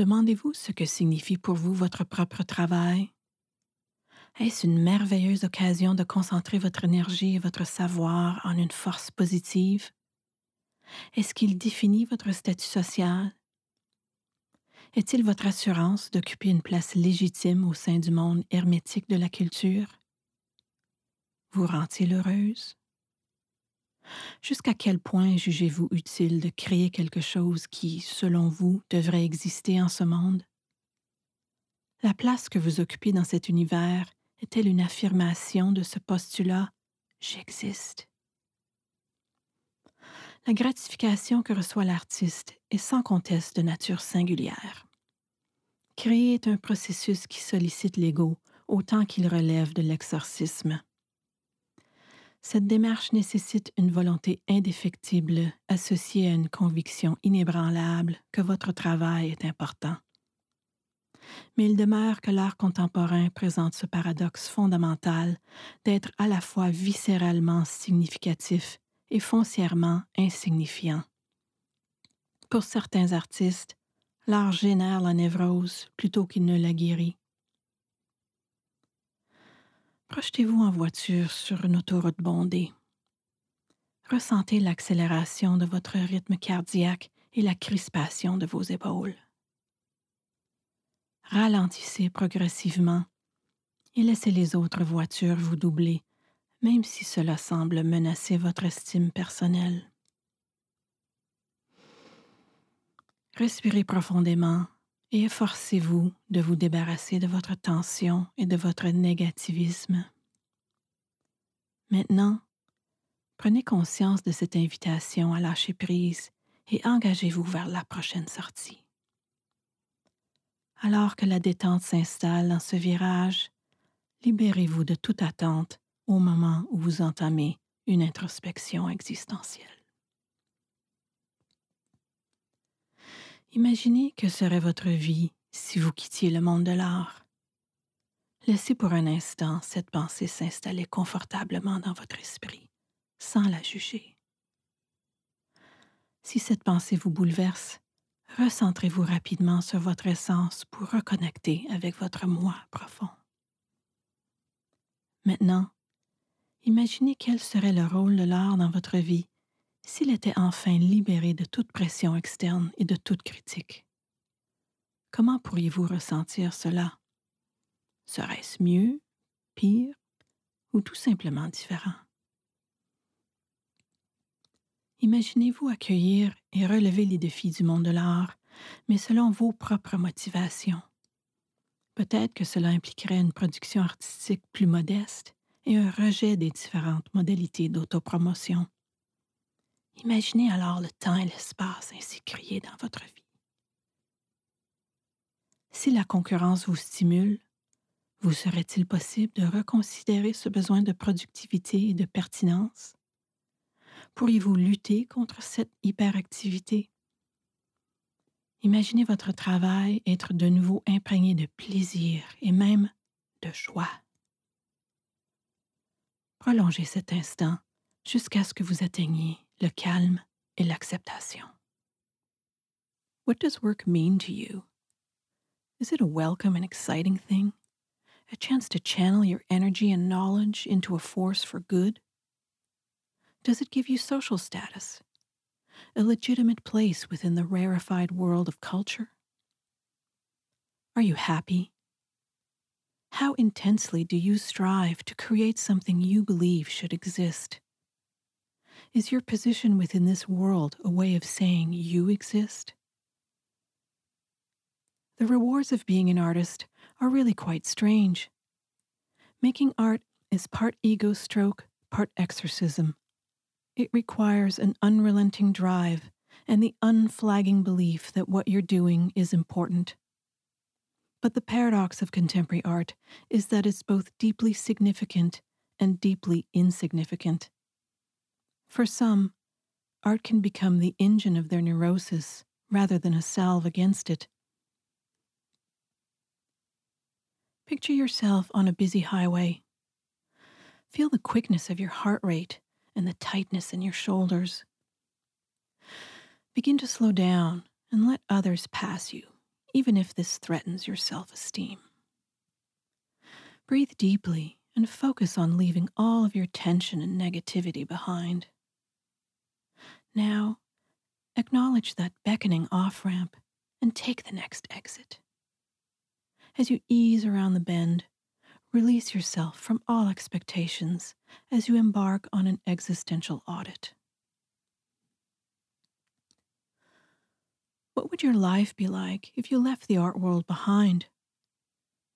Demandez-vous ce que signifie pour vous votre propre travail? Est-ce une merveilleuse occasion de concentrer votre énergie et votre savoir en une force positive? Est-ce qu'il définit votre statut social? Est-il votre assurance d'occuper une place légitime au sein du monde hermétique de la culture? Vous rend-il heureuse? Jusqu'à quel point jugez-vous utile de créer quelque chose qui, selon vous, devrait exister en ce monde? La place que vous occupez dans cet univers est-elle une affirmation de ce postulat J'existe? La gratification que reçoit l'artiste est sans conteste de nature singulière. Créer est un processus qui sollicite l'ego autant qu'il relève de l'exorcisme. Cette démarche nécessite une volonté indéfectible associée à une conviction inébranlable que votre travail est important. Mais il demeure que l'art contemporain présente ce paradoxe fondamental d'être à la fois viscéralement significatif et foncièrement insignifiant. Pour certains artistes, l'art génère la névrose plutôt qu'il ne la guérit. Projetez-vous en voiture sur une autoroute bondée. Ressentez l'accélération de votre rythme cardiaque et la crispation de vos épaules. Ralentissez progressivement et laissez les autres voitures vous doubler, même si cela semble menacer votre estime personnelle. Respirez profondément et efforcez-vous de vous débarrasser de votre tension et de votre négativisme. Maintenant, prenez conscience de cette invitation à lâcher prise et engagez-vous vers la prochaine sortie. Alors que la détente s'installe dans ce virage, libérez-vous de toute attente au moment où vous entamez une introspection existentielle. Imaginez que serait votre vie si vous quittiez le monde de l'art. Laissez pour un instant cette pensée s'installer confortablement dans votre esprit, sans la juger. Si cette pensée vous bouleverse, recentrez-vous rapidement sur votre essence pour reconnecter avec votre moi profond. Maintenant, imaginez quel serait le rôle de l'art dans votre vie s'il était enfin libéré de toute pression externe et de toute critique? Comment pourriez-vous ressentir cela? Serait-ce mieux, pire ou tout simplement différent? Imaginez-vous accueillir et relever les défis du monde de l'art, mais selon vos propres motivations. Peut-être que cela impliquerait une production artistique plus modeste et un rejet des différentes modalités d'autopromotion Imaginez alors le temps et l'espace ainsi créés dans votre vie. Si la concurrence vous stimule, vous serait-il possible de reconsidérer ce besoin de productivité et de pertinence? Pourriez-vous lutter contre cette hyperactivité? Imaginez votre travail être de nouveau imprégné de plaisir et même de joie. Prolongez cet instant jusqu'à ce que vous atteigniez le calme et l'acceptation. What does work mean to you? Is it a welcome and exciting thing? A chance to channel your energy and knowledge into a force for good? Does it give you social status? A legitimate place within the rarefied world of culture? Are you happy? How intensely do you strive to create something you believe should exist? Is your position within this world a way of saying you exist? The rewards of being an artist are really quite strange. Making art is part ego stroke, part exorcism. It requires an unrelenting drive and the unflagging belief that what you're doing is important. But the paradox of contemporary art is that it's both deeply significant and deeply insignificant. For some, art can become the engine of their neurosis rather than a salve against it. Picture yourself on a busy highway. Feel the quickness of your heart rate and the tightness in your shoulders. Begin to slow down and let others pass you, even if this threatens your self esteem. Breathe deeply and focus on leaving all of your tension and negativity behind. Now, acknowledge that beckoning off ramp and take the next exit. As you ease around the bend, release yourself from all expectations as you embark on an existential audit. What would your life be like if you left the art world behind?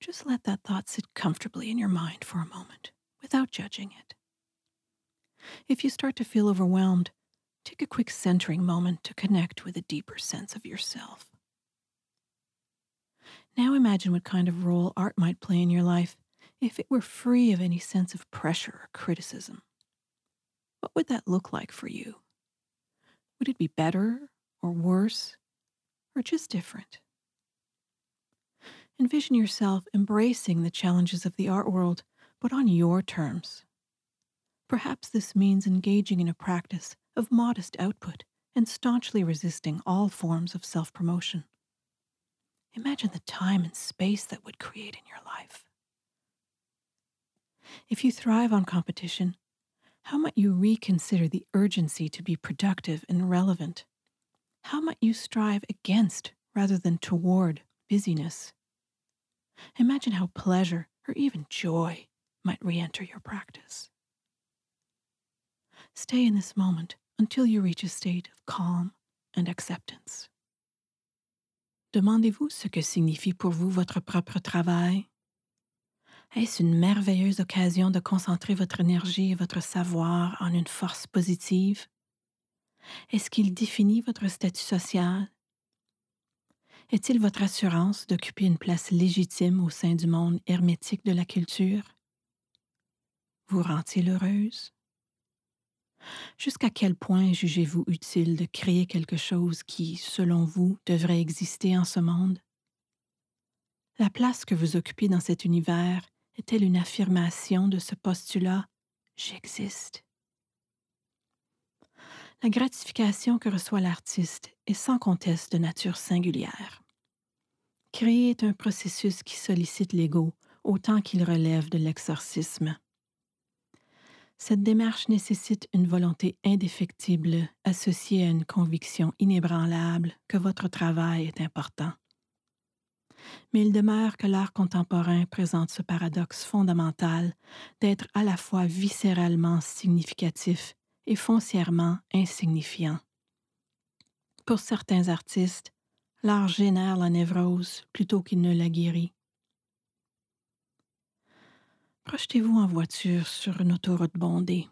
Just let that thought sit comfortably in your mind for a moment without judging it. If you start to feel overwhelmed, take a quick centering moment to connect with a deeper sense of yourself. Now imagine what kind of role art might play in your life if it were free of any sense of pressure or criticism. What would that look like for you? Would it be better or worse or just different? Envision yourself embracing the challenges of the art world, but on your terms. Perhaps this means engaging in a practice of modest output and staunchly resisting all forms of self promotion. Imagine the time and space that would create in your life. If you thrive on competition, how might you reconsider the urgency to be productive and relevant? How might you strive against rather than toward busyness? Imagine how pleasure or even joy might re enter your practice. Stay in this moment until you reach a state of calm and acceptance. Demandez-vous ce que signifie pour vous votre propre travail? Est-ce une merveilleuse occasion de concentrer votre énergie et votre savoir en une force positive? Est-ce qu'il définit votre statut social? Est-il votre assurance d'occuper une place légitime au sein du monde hermétique de la culture? Vous rend-il heureuse? Jusqu'à quel point jugez-vous utile de créer quelque chose qui, selon vous, devrait exister en ce monde? La place que vous occupez dans cet univers est-elle une affirmation de ce postulat J'existe? La gratification que reçoit l'artiste est sans conteste de nature singulière. Créer est un processus qui sollicite l'ego autant qu'il relève de l'exorcisme. Cette démarche nécessite une volonté indéfectible associée à une conviction inébranlable que votre travail est important. Mais il demeure que l'art contemporain présente ce paradoxe fondamental d'être à la fois viscéralement significatif et foncièrement insignifiant. Pour certains artistes, l'art génère la névrose plutôt qu'il ne la guérit. Projetez-vous en voiture sur une autoroute bondée.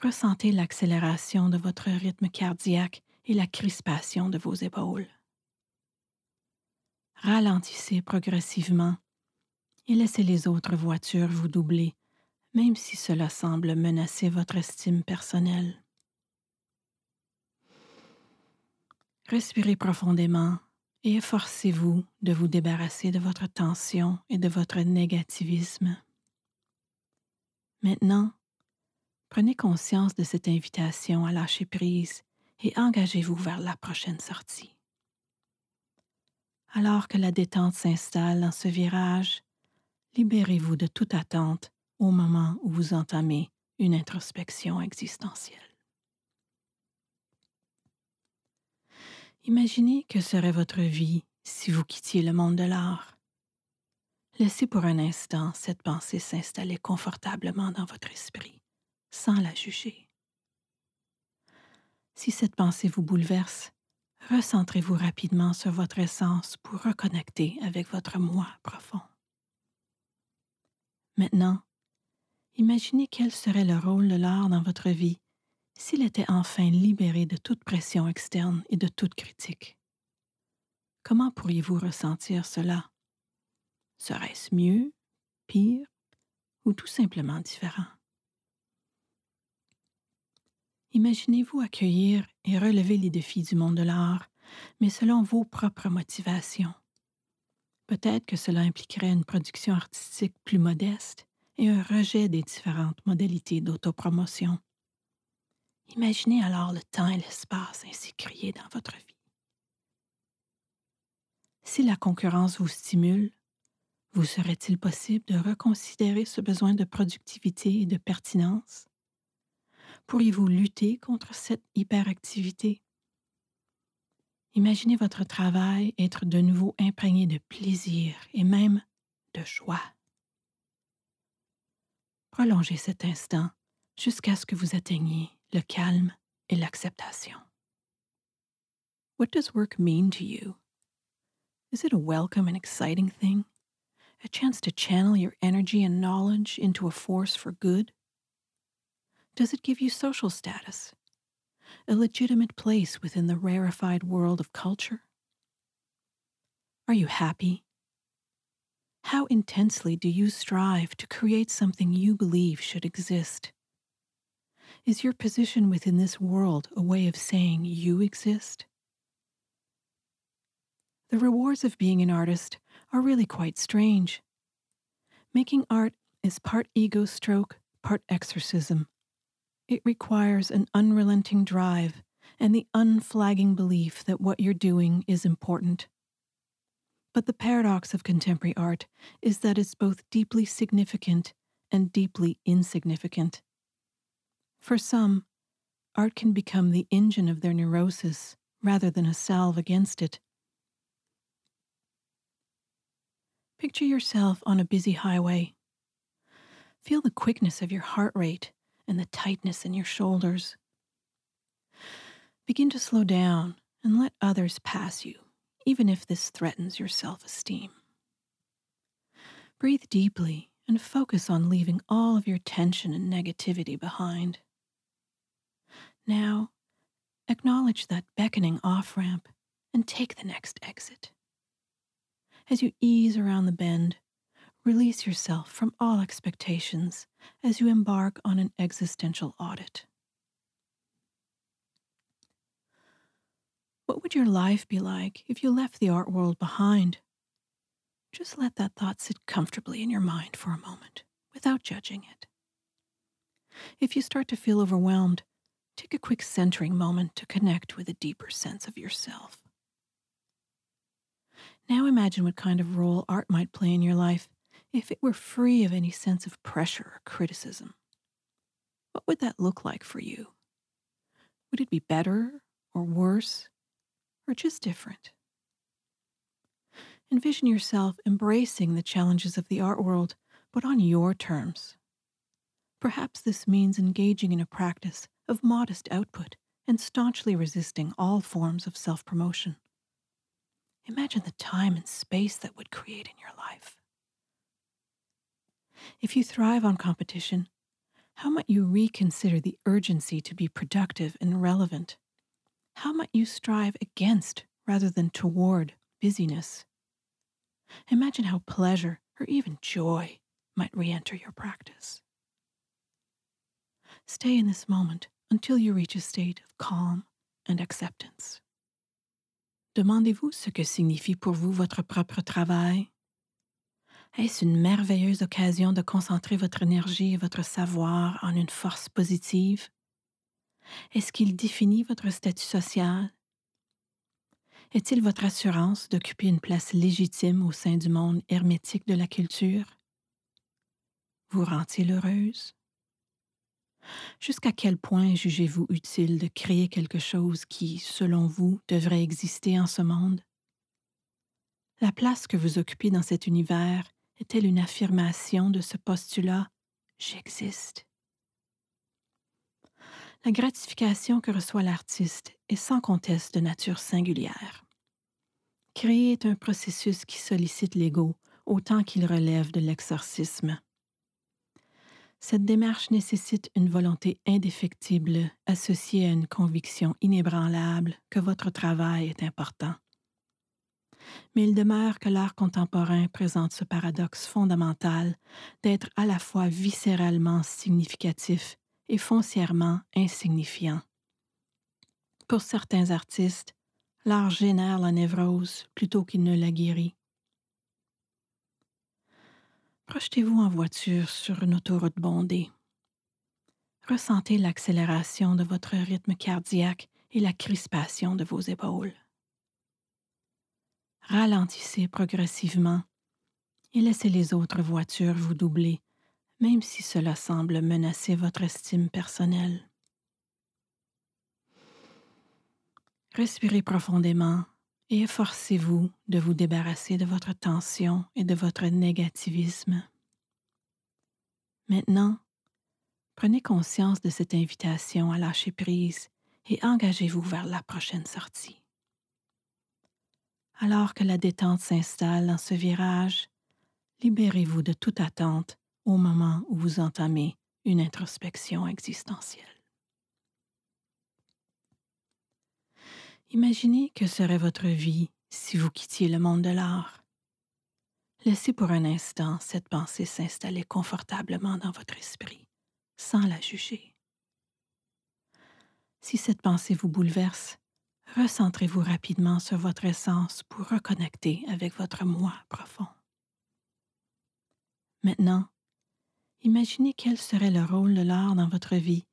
Ressentez l'accélération de votre rythme cardiaque et la crispation de vos épaules. Ralentissez progressivement et laissez les autres voitures vous doubler, même si cela semble menacer votre estime personnelle. Respirez profondément et efforcez-vous de vous débarrasser de votre tension et de votre négativisme. Maintenant, prenez conscience de cette invitation à lâcher prise et engagez-vous vers la prochaine sortie. Alors que la détente s'installe dans ce virage, libérez-vous de toute attente au moment où vous entamez une introspection existentielle. Imaginez que serait votre vie si vous quittiez le monde de l'art. Laissez pour un instant cette pensée s'installer confortablement dans votre esprit, sans la juger. Si cette pensée vous bouleverse, recentrez-vous rapidement sur votre essence pour reconnecter avec votre moi profond. Maintenant, imaginez quel serait le rôle de l'art dans votre vie s'il était enfin libéré de toute pression externe et de toute critique. Comment pourriez-vous ressentir cela? Serait-ce mieux, pire ou tout simplement différent? Imaginez-vous accueillir et relever les défis du monde de l'art, mais selon vos propres motivations. Peut-être que cela impliquerait une production artistique plus modeste et un rejet des différentes modalités d'autopromotion Imaginez alors le temps et l'espace ainsi créés dans votre vie. si la concurrence vous stimule, vous serait-il possible de reconsidérer ce besoin de productivité et de pertinence? Pourriez-vous lutter contre cette hyperactivité? Imaginez votre travail être de nouveau imprégné de plaisir et même de joie. Prolongez cet instant jusqu'à ce que vous atteigniez le calme et l'acceptation. What does work mean to you? Is it a welcome and exciting thing? A chance to channel your energy and knowledge into a force for good? Does it give you social status? A legitimate place within the rarefied world of culture? Are you happy? How intensely do you strive to create something you believe should exist? Is your position within this world a way of saying you exist? The rewards of being an artist are really quite strange. Making art is part ego stroke, part exorcism. It requires an unrelenting drive and the unflagging belief that what you're doing is important. But the paradox of contemporary art is that it's both deeply significant and deeply insignificant. For some, art can become the engine of their neurosis rather than a salve against it. Picture yourself on a busy highway. Feel the quickness of your heart rate and the tightness in your shoulders. Begin to slow down and let others pass you, even if this threatens your self esteem. Breathe deeply and focus on leaving all of your tension and negativity behind. Now, acknowledge that beckoning off ramp and take the next exit. As you ease around the bend, release yourself from all expectations as you embark on an existential audit. What would your life be like if you left the art world behind? Just let that thought sit comfortably in your mind for a moment without judging it. If you start to feel overwhelmed, take a quick centering moment to connect with a deeper sense of yourself. Now imagine what kind of role art might play in your life if it were free of any sense of pressure or criticism. What would that look like for you? Would it be better or worse or just different? Envision yourself embracing the challenges of the art world, but on your terms. Perhaps this means engaging in a practice of modest output and staunchly resisting all forms of self promotion. Imagine the time and space that would create in your life. If you thrive on competition, how might you reconsider the urgency to be productive and relevant? How might you strive against rather than toward busyness? Imagine how pleasure or even joy might re enter your practice. Stay in this moment until you reach a state of calm and acceptance. Demandez-vous ce que signifie pour vous votre propre travail? Est-ce une merveilleuse occasion de concentrer votre énergie et votre savoir en une force positive? Est-ce qu'il définit votre statut social? Est-il votre assurance d'occuper une place légitime au sein du monde hermétique de la culture? Vous rend-il heureuse? Jusqu'à quel point jugez-vous utile de créer quelque chose qui, selon vous, devrait exister en ce monde? La place que vous occupez dans cet univers est-elle une affirmation de ce postulat J'existe? La gratification que reçoit l'artiste est sans conteste de nature singulière. Créer est un processus qui sollicite l'ego autant qu'il relève de l'exorcisme. Cette démarche nécessite une volonté indéfectible associée à une conviction inébranlable que votre travail est important. Mais il demeure que l'art contemporain présente ce paradoxe fondamental d'être à la fois viscéralement significatif et foncièrement insignifiant. Pour certains artistes, l'art génère la névrose plutôt qu'il ne la guérit. Projetez-vous en voiture sur une autoroute bondée. Ressentez l'accélération de votre rythme cardiaque et la crispation de vos épaules. ralentissez progressivement et laissez les autres voitures vous doubler, même si cela semble menacer votre estime personnelle. Respirez profondément et efforcez-vous de vous débarrasser de votre tension et de votre négativisme. Maintenant, prenez conscience de cette invitation à lâcher prise et engagez-vous vers la prochaine sortie. Alors que la détente s'installe dans ce virage, libérez-vous de toute attente au moment où vous entamez une introspection existentielle. Imaginez que serait votre vie si vous quittiez le monde de l'art. Laissez pour un instant cette pensée s'installer confortablement dans votre esprit, sans la juger. Si cette pensée vous bouleverse, recentrez-vous rapidement sur votre essence pour reconnecter avec votre moi profond. Maintenant, imaginez quel serait le rôle de l'art dans votre vie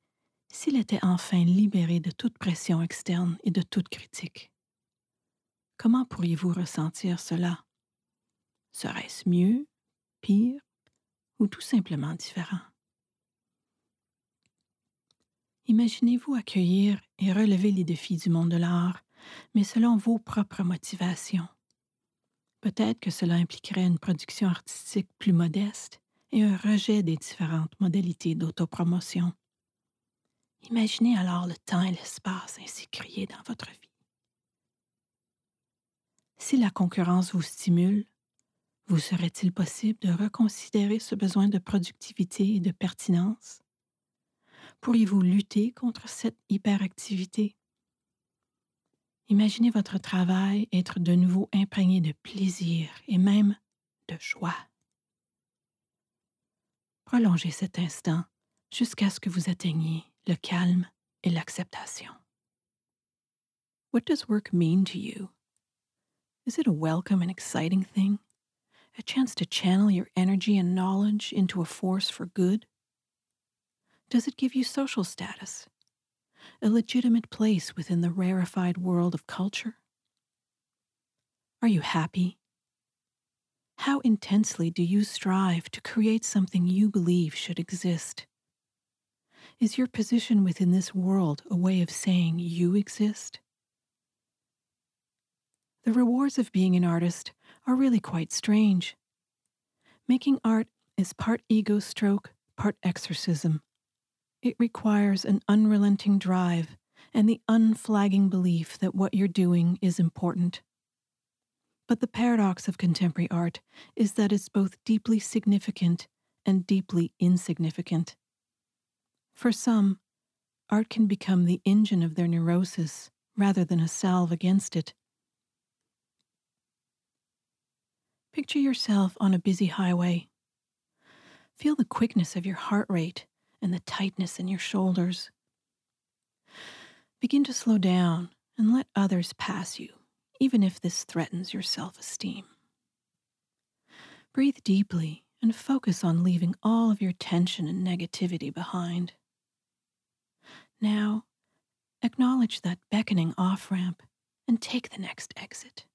s'il était enfin libéré de toute pression externe et de toute critique. Comment pourriez-vous ressentir cela? Serait-ce mieux, pire ou tout simplement différent? Imaginez-vous accueillir et relever les défis du monde de l'art, mais selon vos propres motivations. Peut-être que cela impliquerait une production artistique plus modeste et un rejet des différentes modalités d'autopromotion. Imaginez alors le temps et l'espace ainsi créés dans votre vie. Si la concurrence vous stimule, vous serait-il possible de reconsidérer ce besoin de productivité et de pertinence? Pourriez-vous lutter contre cette hyperactivité? Imaginez votre travail être de nouveau imprégné de plaisir et même de joie. Prolongez cet instant jusqu'à ce que vous atteigniez le calme et l'acceptation. What does work mean to you? Is it a welcome and exciting thing? A chance to channel your energy and knowledge into a force for good? Does it give you social status? a legitimate place within the rarefied world of culture? Are you happy? How intensely do you strive to create something you believe should exist? Is your position within this world a way of saying you exist? The rewards of being an artist are really quite strange. Making art is part ego stroke, part exorcism, it requires an unrelenting drive and the unflagging belief that what you're doing is important. But the paradox of contemporary art is that it's both deeply significant and deeply insignificant. For some, art can become the engine of their neurosis rather than a salve against it. Picture yourself on a busy highway. Feel the quickness of your heart rate and the tightness in your shoulders. Begin to slow down and let others pass you, even if this threatens your self esteem. Breathe deeply and focus on leaving all of your tension and negativity behind. Now, acknowledge that beckoning off ramp and take the next exit.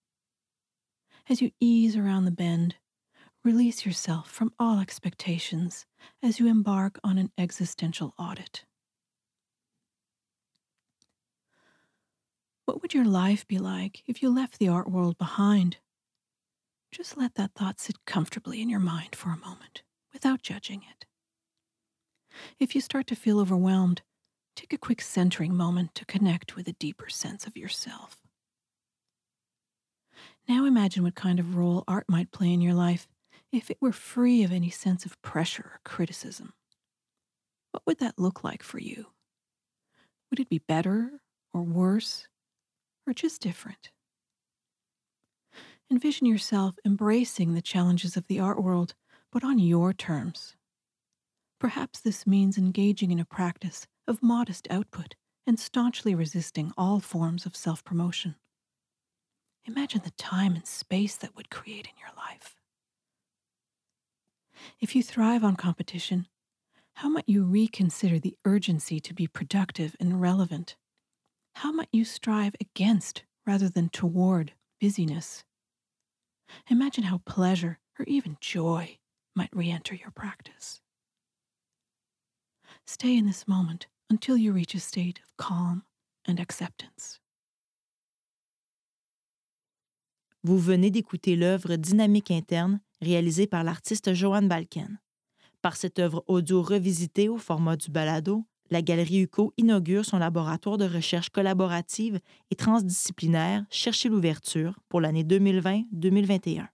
As you ease around the bend, Release yourself from all expectations as you embark on an existential audit. What would your life be like if you left the art world behind? Just let that thought sit comfortably in your mind for a moment without judging it. If you start to feel overwhelmed, take a quick centering moment to connect with a deeper sense of yourself. Now imagine what kind of role art might play in your life if it were free of any sense of pressure or criticism, what would that look like for you? Would it be better or worse or just different? Envision yourself embracing the challenges of the art world, but on your terms. Perhaps this means engaging in a practice of modest output and staunchly resisting all forms of self promotion. Imagine the time and space that would create in your life. If you thrive on competition, how might you reconsider the urgency to be productive and relevant? How might you strive against rather than toward busyness? Imagine how pleasure or even joy might re enter your practice. Stay in this moment until you reach a state of calm and acceptance. Vous venez d'écouter l'œuvre Dynamique interne réalisée par l'artiste Joanne Balken. Par cette œuvre audio revisitée au format du balado, la Galerie UCO inaugure son laboratoire de recherche collaborative et transdisciplinaire Chercher l'ouverture pour l'année 2020-2021.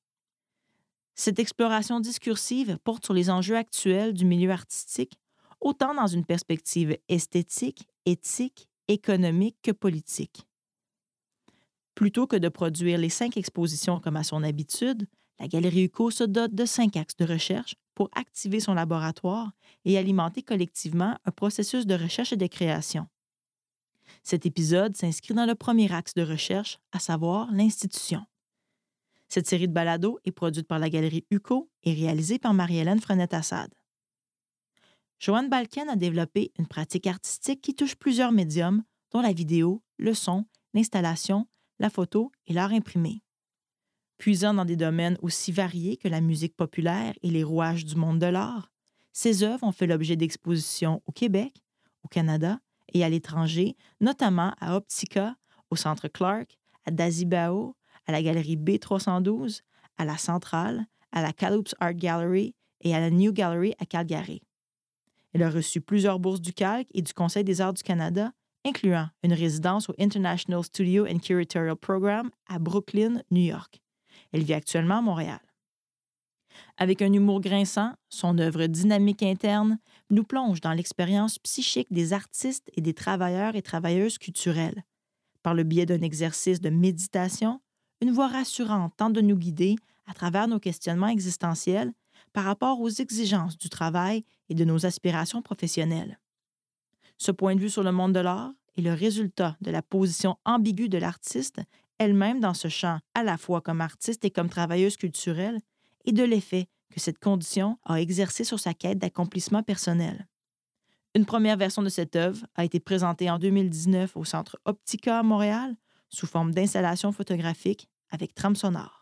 Cette exploration discursive porte sur les enjeux actuels du milieu artistique, autant dans une perspective esthétique, éthique, économique que politique. Plutôt que de produire les cinq expositions comme à son habitude, la Galerie UCO se dote de cinq axes de recherche pour activer son laboratoire et alimenter collectivement un processus de recherche et de création. Cet épisode s'inscrit dans le premier axe de recherche, à savoir l'institution. Cette série de balados est produite par la Galerie UCO et réalisée par Marie-Hélène Frenette-Assad. Joanne Balken a développé une pratique artistique qui touche plusieurs médiums, dont la vidéo, le son, l'installation, la photo et l'art imprimé. Puisant dans des domaines aussi variés que la musique populaire et les rouages du monde de l'art, ses œuvres ont fait l'objet d'expositions au Québec, au Canada et à l'étranger, notamment à Optica, au Centre Clark, à Dazibao, à la Galerie B312, à la Centrale, à la Caloups Art Gallery et à la New Gallery à Calgary. Elle a reçu plusieurs bourses du Calque et du Conseil des arts du Canada, incluant une résidence au International Studio and Curatorial Program à Brooklyn, New York. Elle vit actuellement à Montréal. Avec un humour grinçant, son œuvre dynamique interne nous plonge dans l'expérience psychique des artistes et des travailleurs et travailleuses culturelles. Par le biais d'un exercice de méditation, une voix rassurante tente de nous guider à travers nos questionnements existentiels par rapport aux exigences du travail et de nos aspirations professionnelles. Ce point de vue sur le monde de l'art est le résultat de la position ambiguë de l'artiste elle-même dans ce champ, à la fois comme artiste et comme travailleuse culturelle, et de l'effet que cette condition a exercé sur sa quête d'accomplissement personnel. Une première version de cette œuvre a été présentée en 2019 au Centre Optica à Montréal sous forme d'installation photographique avec trame sonore.